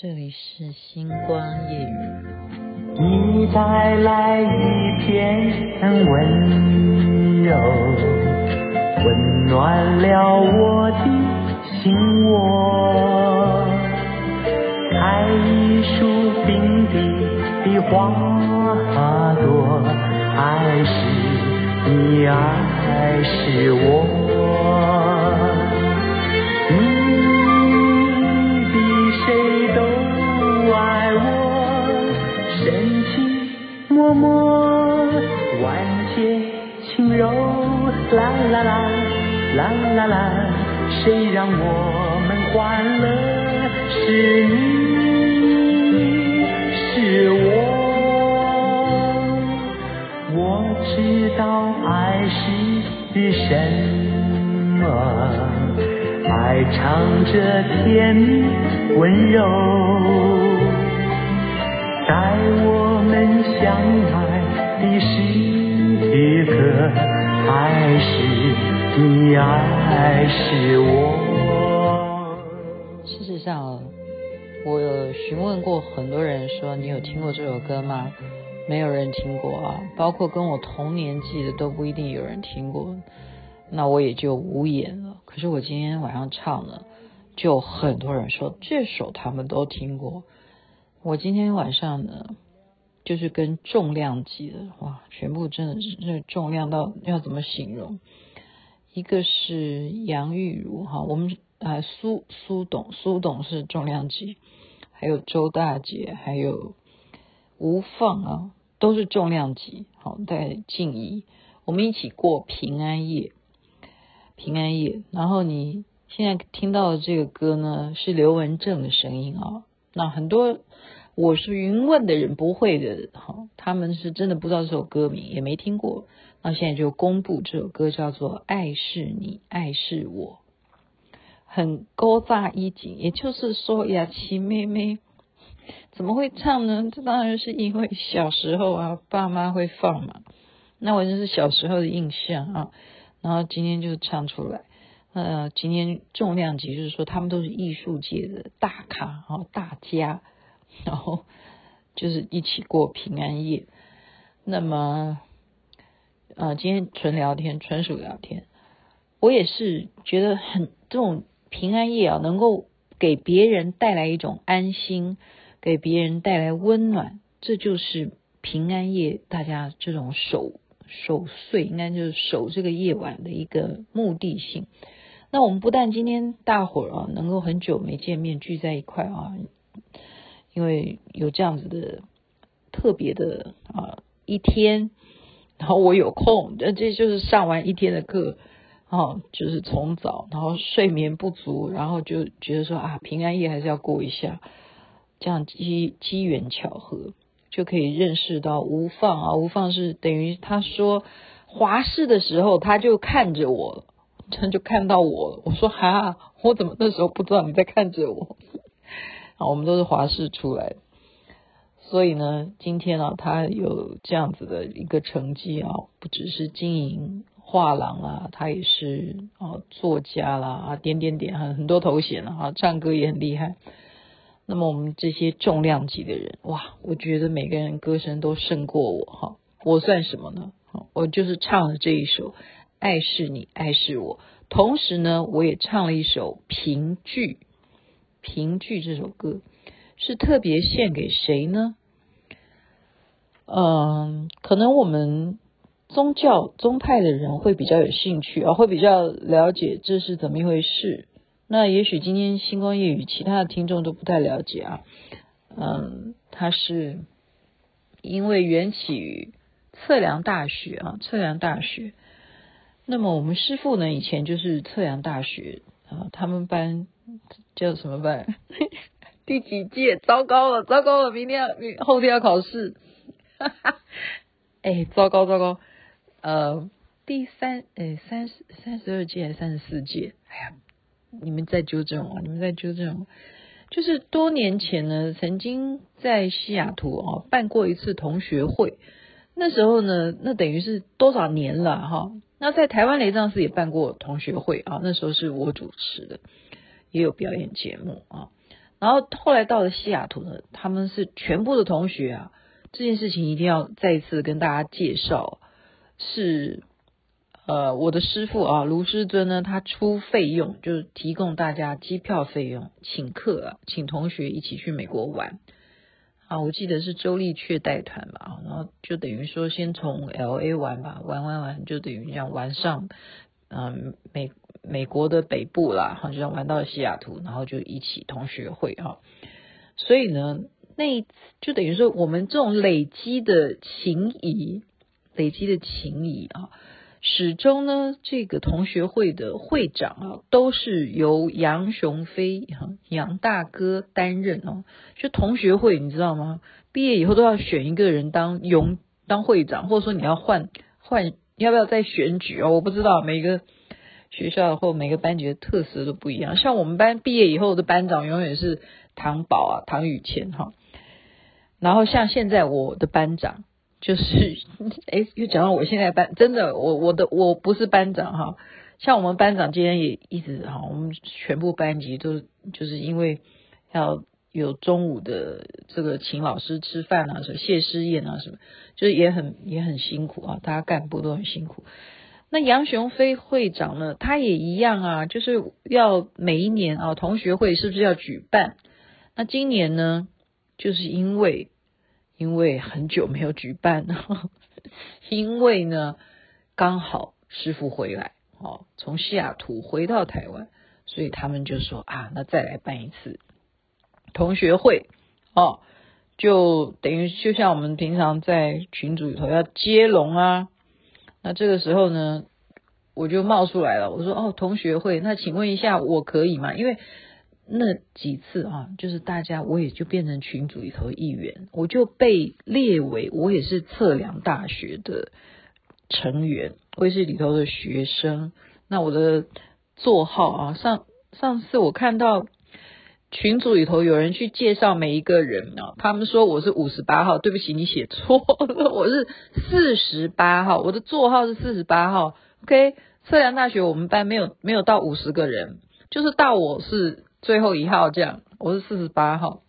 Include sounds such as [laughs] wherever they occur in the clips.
这里是星光夜雨。你带来一片温柔，温暖了我的心窝。开一束并蒂的花朵，爱是你，爱是我。些轻柔啦啦啦，啦啦啦，谁让我们欢乐？是你，是我。我知道爱是什么，爱藏着甜蜜温柔，在我们相爱的时爱是你，爱是我。事实上，我有询问过很多人，说你有听过这首歌吗？没有人听过啊，包括跟我同年纪的都不一定有人听过。那我也就无言了。可是我今天晚上唱了，就很多人说这首他们都听过。我今天晚上呢？就是跟重量级的哇，全部真的是这重量到要怎么形容？一个是杨玉如哈，我们啊苏苏董苏董是重量级，还有周大姐，还有吴放啊，都是重量级。好，在静怡，我们一起过平安夜，平安夜。然后你现在听到的这个歌呢，是刘文正的声音啊。那很多。我是云问的人不会的，哈，他们是真的不知道这首歌名，也没听过。那现在就公布这首歌叫做《爱是你，爱是我》，很古早意境。也就是说，雅琪妹妹怎么会唱呢？这当然是因为小时候啊，爸妈会放嘛。那我就是小时候的印象啊。然后今天就唱出来。呃，今天重量级就是说，他们都是艺术界的大咖啊，大家。然后就是一起过平安夜。那么，呃，今天纯聊天，纯属聊天。我也是觉得很这种平安夜啊，能够给别人带来一种安心，给别人带来温暖，这就是平安夜大家这种守守岁，应该就是守这个夜晚的一个目的性。那我们不但今天大伙儿啊，能够很久没见面聚在一块啊。因为有这样子的特别的啊一天，然后我有空，这这就是上完一天的课，哦，就是从早，然后睡眠不足，然后就觉得说啊，平安夜还是要过一下，这样机机缘巧合就可以认识到吴放啊，吴放是等于他说华视的时候他就看着我，他就看到我，我说哈，我怎么那时候不知道你在看着我？我们都是华视出来的，所以呢，今天啊，他有这样子的一个成绩啊，不只是经营画廊啊，他也是啊作家啦啊，点点点很很多头衔啊，唱歌也很厉害。那么我们这些重量级的人，哇，我觉得每个人歌声都胜过我哈，我算什么呢？我就是唱了这一首《爱是你，爱是我》，同时呢，我也唱了一首《评剧》。凭据这首歌是特别献给谁呢？嗯，可能我们宗教宗派的人会比较有兴趣啊，会比较了解这是怎么一回事。那也许今天星光夜语其他的听众都不太了解啊。嗯，它是因为缘起于测量大学啊，测量大学。那么我们师父呢，以前就是测量大学啊，他们班。叫什么班？[laughs] 第几届？糟糕了，糟糕了！明天要，明后天要考试。哈哈，哎，糟糕糟糕。呃，第三，哎，三十三十二届还是三十四届？哎呀，你们在纠正我，你们在纠正我。就是多年前呢，曾经在西雅图啊办过一次同学会。那时候呢，那等于是多少年了哈？那在台湾雷藏寺也办过同学会啊，那时候是我主持的。也有表演节目啊，然后后来到了西雅图呢，他们是全部的同学啊，这件事情一定要再一次跟大家介绍，是呃我的师父啊卢师尊呢，他出费用就是提供大家机票费用，请客啊，请同学一起去美国玩啊，我记得是周立确带团吧，然后就等于说先从 LA 玩吧，玩玩玩就等于这样玩上嗯美。美国的北部啦，哈，就像玩到西雅图，然后就一起同学会哈，所以呢，那一次就等于说我们这种累积的情谊，累积的情谊啊，始终呢，这个同学会的会长啊，都是由杨雄飞哈杨大哥担任哦。就同学会你知道吗？毕业以后都要选一个人当永当会长，或者说你要换换，要不要再选举哦？我不知道每个。学校或每个班级的特色都不一样，像我们班毕业以后的班长永远是唐宝啊，唐雨谦哈。然后像现在我的班长就是，[laughs] 哎，又讲到我现在班，真的，我我的我不是班长哈。像我们班长今天也一直哈，我们全部班级都就是因为要有中午的这个请老师吃饭啊，什么谢师宴啊什么，就是也很也很辛苦啊，大家干部都很辛苦。那杨雄飞会长呢？他也一样啊，就是要每一年啊，同学会是不是要举办？那今年呢，就是因为因为很久没有举办，[laughs] 因为呢刚好师傅回来哦，从西雅图回到台湾，所以他们就说啊，那再来办一次同学会哦，就等于就像我们平常在群组里头要接龙啊。那这个时候呢，我就冒出来了。我说：“哦，同学会，那请问一下，我可以吗？因为那几次啊，就是大家我也就变成群组里头一员，我就被列为我也是测量大学的成员，我也是里头的学生。那我的座号啊，上上次我看到。”群组里头有人去介绍每一个人啊，他们说我是五十八号，对不起，你写错了，我是四十八号，我的座号是四十八号。OK，测量大学我们班没有没有到五十个人，就是到我是最后一号这样，我是四十八号，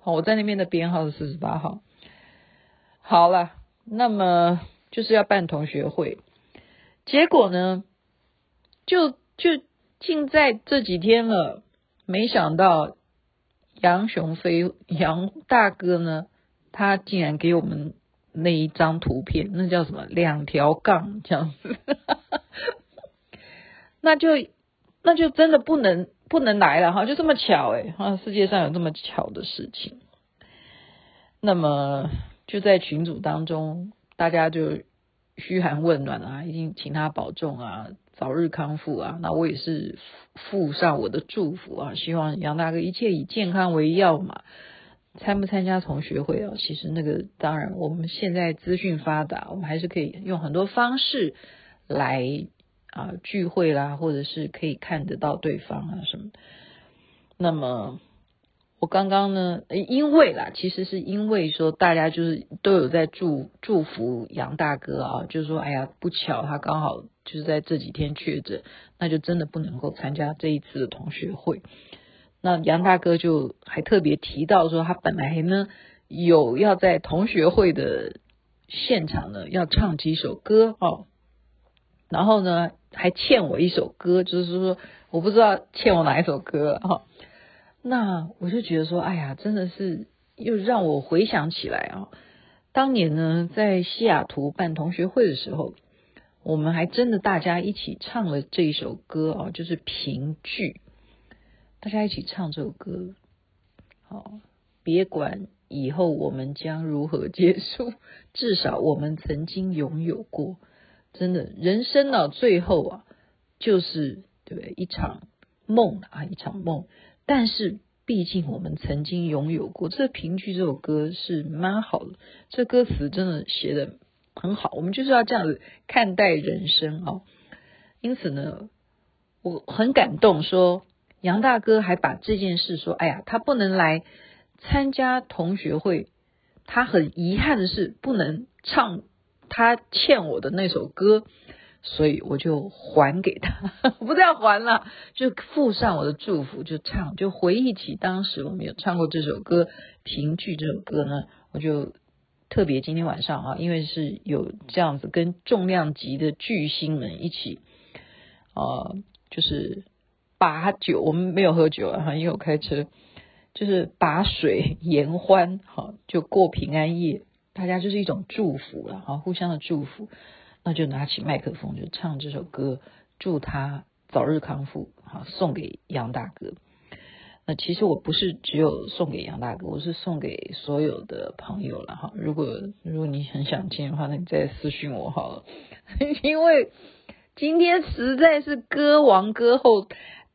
好，我在那边的编号是四十八号。好了，那么就是要办同学会，结果呢，就就近在这几天了，没想到。杨雄飞杨大哥呢，他竟然给我们那一张图片，那叫什么？两条杠这样子，[laughs] 那就那就真的不能不能来了哈，就这么巧哎，啊，世界上有这么巧的事情。那么就在群组当中，大家就嘘寒问暖啊，一定请他保重啊。早日康复啊！那我也是附上我的祝福啊，希望杨大哥一切以健康为要嘛。参不参加同学会啊？其实那个当然，我们现在资讯发达，我们还是可以用很多方式来啊聚会啦，或者是可以看得到对方啊什么的。那么。我刚刚呢，因为啦，其实是因为说大家就是都有在祝祝福杨大哥啊，就是说，哎呀，不巧他刚好就是在这几天确诊，那就真的不能够参加这一次的同学会。那杨大哥就还特别提到说，他本来呢有要在同学会的现场呢要唱几首歌哦，然后呢还欠我一首歌，就是说我不知道欠我哪一首歌哈。那我就觉得说，哎呀，真的是又让我回想起来啊，当年呢，在西雅图办同学会的时候，我们还真的大家一起唱了这一首歌啊，就是评剧，大家一起唱这首歌，好，别管以后我们将如何结束，至少我们曾经拥有过，真的，人生呢，最后啊，就是对？一场梦啊，一场梦。但是，毕竟我们曾经拥有过。这评剧这首歌是蛮好的，这歌词真的写的很好。我们就是要这样子看待人生啊。因此呢，我很感动，说杨大哥还把这件事说：“哎呀，他不能来参加同学会，他很遗憾的是不能唱他欠我的那首歌。”所以我就还给他，[laughs] 不再还了，就附上我的祝福，就唱，就回忆起当时我们有唱过这首歌，评剧这首歌呢，我就特别今天晚上啊，因为是有这样子跟重量级的巨星们一起，呃，就是把酒，我们没有喝酒啊，因为我开车，就是把水 [laughs] 言欢，哈，就过平安夜，大家就是一种祝福了，哈，互相的祝福。那就拿起麦克风就唱这首歌，祝他早日康复，好，送给杨大哥。那其实我不是只有送给杨大哥，我是送给所有的朋友了哈。如果如果你很想听的话，那你再私信我好了。[laughs] 因为今天实在是歌王歌后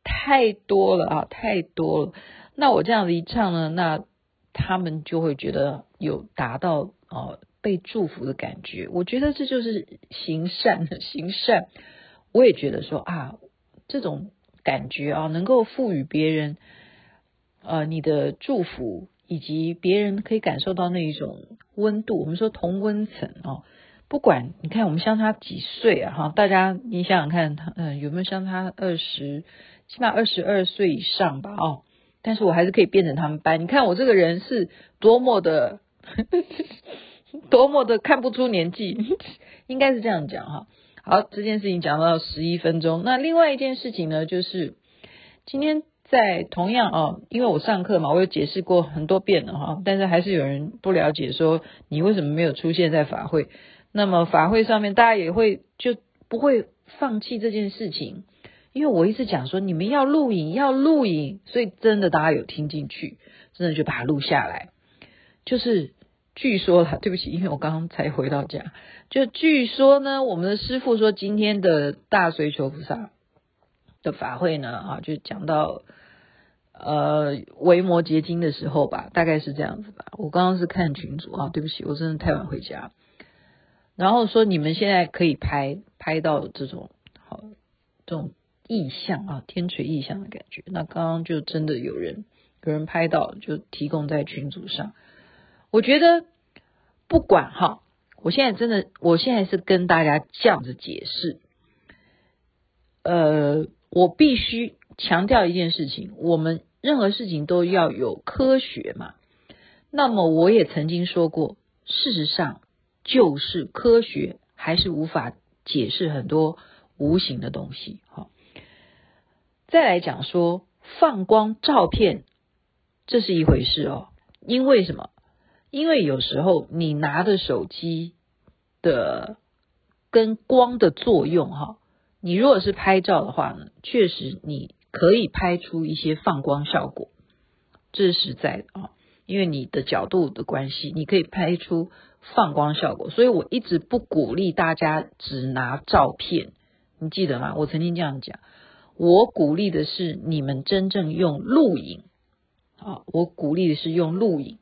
太多了啊，太多了。那我这样子一唱呢，那他们就会觉得有达到哦。被祝福的感觉，我觉得这就是行善行善。我也觉得说啊，这种感觉啊，能够赋予别人呃你的祝福，以及别人可以感受到那一种温度。我们说同温层哦，不管你看我们相差几岁啊哈，大家你想想看，他嗯有没有相差二十，起码二十二岁以上吧哦。但是我还是可以变成他们班。你看我这个人是多么的。[laughs] 多么的看不出年纪，[laughs] 应该是这样讲哈。好，这件事情讲到十一分钟。那另外一件事情呢，就是今天在同样啊，因为我上课嘛，我有解释过很多遍了哈，但是还是有人不了解，说你为什么没有出现在法会？那么法会上面大家也会就不会放弃这件事情，因为我一直讲说你们要录影，要录影，所以真的大家有听进去，真的就把它录下来，就是。据说了，对不起，因为我刚刚才回到家。就据说呢，我们的师傅说，今天的大随求菩萨的法会呢，啊，就讲到呃维摩诘经的时候吧，大概是这样子吧。我刚刚是看群组啊，对不起，我真的太晚回家。然后说你们现在可以拍拍到这种好这种意象啊，天垂意象的感觉。那刚刚就真的有人有人拍到，就提供在群组上。我觉得不管哈，我现在真的，我现在是跟大家这样子解释。呃，我必须强调一件事情，我们任何事情都要有科学嘛。那么我也曾经说过，事实上就是科学还是无法解释很多无形的东西。哈，再来讲说放光照片，这是一回事哦，因为什么？因为有时候你拿的手机的跟光的作用哈，你如果是拍照的话呢，确实你可以拍出一些放光效果，这是实在的啊。因为你的角度的关系，你可以拍出放光效果。所以我一直不鼓励大家只拿照片，你记得吗？我曾经这样讲，我鼓励的是你们真正用录影啊，我鼓励的是用录影。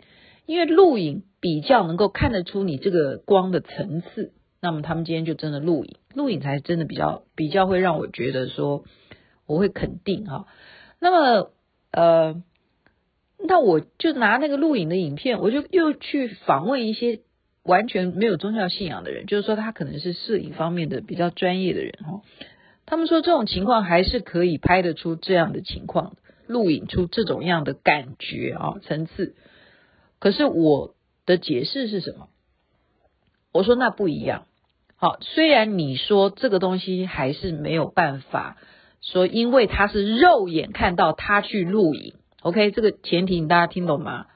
因为录影比较能够看得出你这个光的层次，那么他们今天就真的录影，录影才真的比较比较会让我觉得说我会肯定哈。那么呃，那我就拿那个录影的影片，我就又去访问一些完全没有宗教信仰的人，就是说他可能是摄影方面的比较专业的人哈。他们说这种情况还是可以拍得出这样的情况，录影出这种样的感觉啊层次。可是我的解释是什么？我说那不一样。好，虽然你说这个东西还是没有办法说，因为他是肉眼看到他去录影，OK，这个前提你大家听懂吗？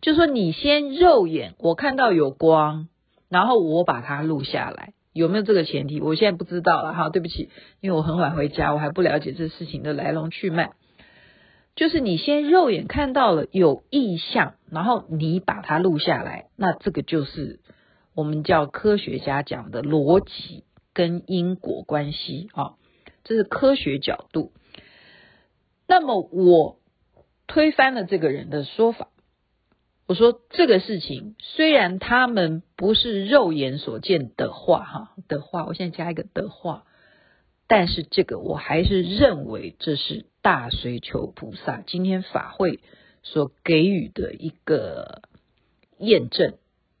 就说你先肉眼我看到有光，然后我把它录下来，有没有这个前提？我现在不知道了哈，对不起，因为我很晚回家，我还不了解这事情的来龙去脉。就是你先肉眼看到了有异象，然后你把它录下来，那这个就是我们叫科学家讲的逻辑跟因果关系啊，这是科学角度。那么我推翻了这个人的说法，我说这个事情虽然他们不是肉眼所见的话，哈的话，我现在加一个的话。但是这个我还是认为这是大随求菩萨今天法会所给予的一个验证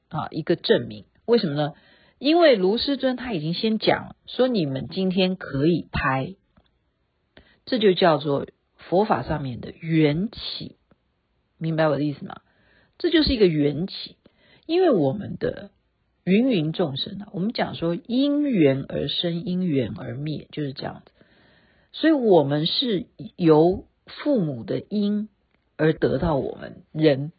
啊，一个证明。为什么呢？因为卢师尊他已经先讲了，说你们今天可以拍，这就叫做佛法上面的缘起，明白我的意思吗？这就是一个缘起，因为我们的芸芸众生啊，我们讲说因缘而生，因缘而灭，就是这样子。所以，我们是由父母的因而得到我们人。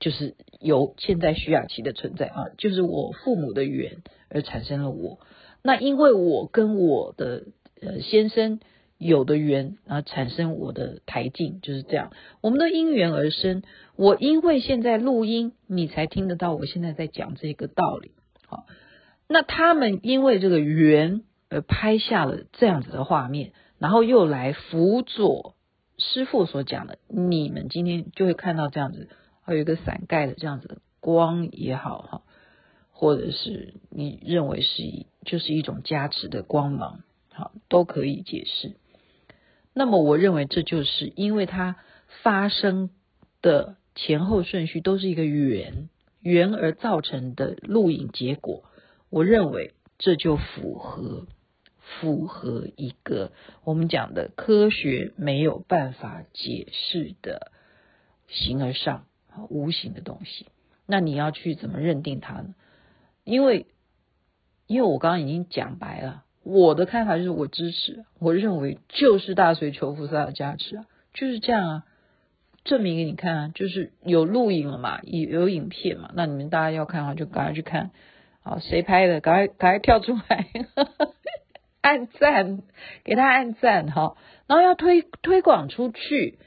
就是由现在徐雅琪的存在啊，就是我父母的缘而产生了我。那因为我跟我的呃先生有的缘，啊产生我的台静，就是这样。我们的因缘而生，我因为现在录音，你才听得到我现在在讲这个道理。好，那他们因为这个缘而拍下了这样子的画面，然后又来辅佐师傅所讲的，你们今天就会看到这样子。还有一个伞盖的这样子的光也好哈，或者是你认为是一就是一种加持的光芒，好，都可以解释。那么我认为这就是因为它发生的前后顺序都是一个缘缘而造成的录影结果，我认为这就符合符合一个我们讲的科学没有办法解释的形而上。无形的东西，那你要去怎么认定它呢？因为，因为我刚刚已经讲白了，我的看法就是我支持，我认为就是大随求菩萨的加持啊，就是这样啊，证明给你看啊，就是有录影了嘛，有有影片嘛，那你们大家要看的话就赶快去看，好，谁拍的，赶快赶快跳出来，按赞，给他按赞哈，然后要推推广出去。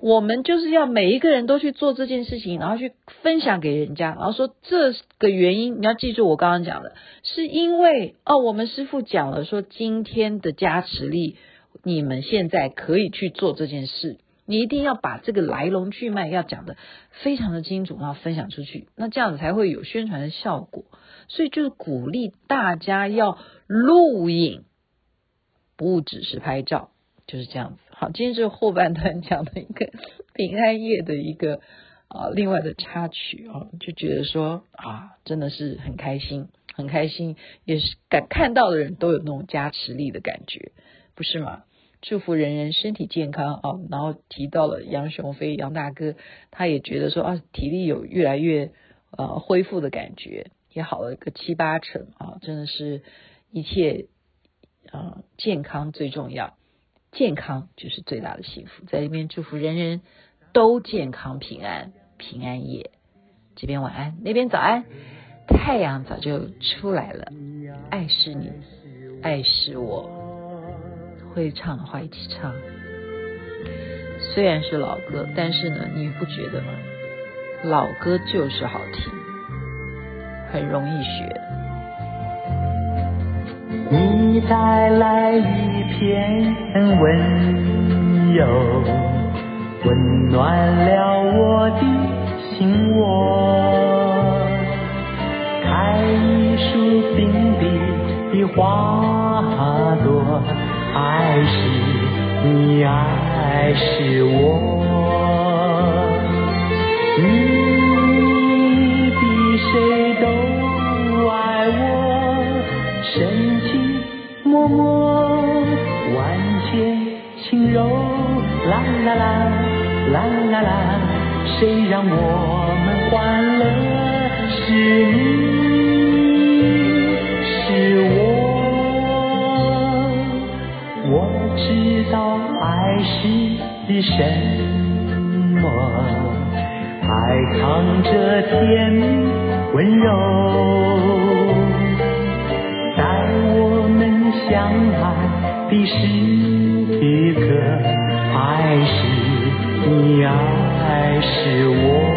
我们就是要每一个人都去做这件事情，然后去分享给人家，然后说这个原因，你要记住我刚刚讲的，是因为哦，我们师傅讲了，说今天的加持力，你们现在可以去做这件事，你一定要把这个来龙去脉要讲得非常的清楚，然后分享出去，那这样子才会有宣传的效果。所以就是鼓励大家要录影，不只是拍照。就是这样子，好，今天是后半段讲的一个平安夜的一个啊，另外的插曲啊，就觉得说啊，真的是很开心，很开心，也是感看到的人都有那种加持力的感觉，不是吗？祝福人人身体健康啊，然后提到了杨雄飞杨大哥，他也觉得说啊，体力有越来越呃恢复的感觉，也好了个七八成啊，真的是一切啊健康最重要。健康就是最大的幸福，在这边祝福人人都健康平安，平安夜。这边晚安，那边早安，太阳早就出来了。爱是你，爱是我，会唱的话一起唱。虽然是老歌，但是呢，你不觉得吗？老歌就是好听，很容易学。你带来一片温柔，温暖了我的心窝。开一束冰冰的花朵，爱是你，爱是我。你默万千轻柔，啦啦啦啦啦啦，谁让我们欢乐？是你，是我。我知道爱是什么，爱藏着甜蜜温柔。的是一个爱是你，爱是我。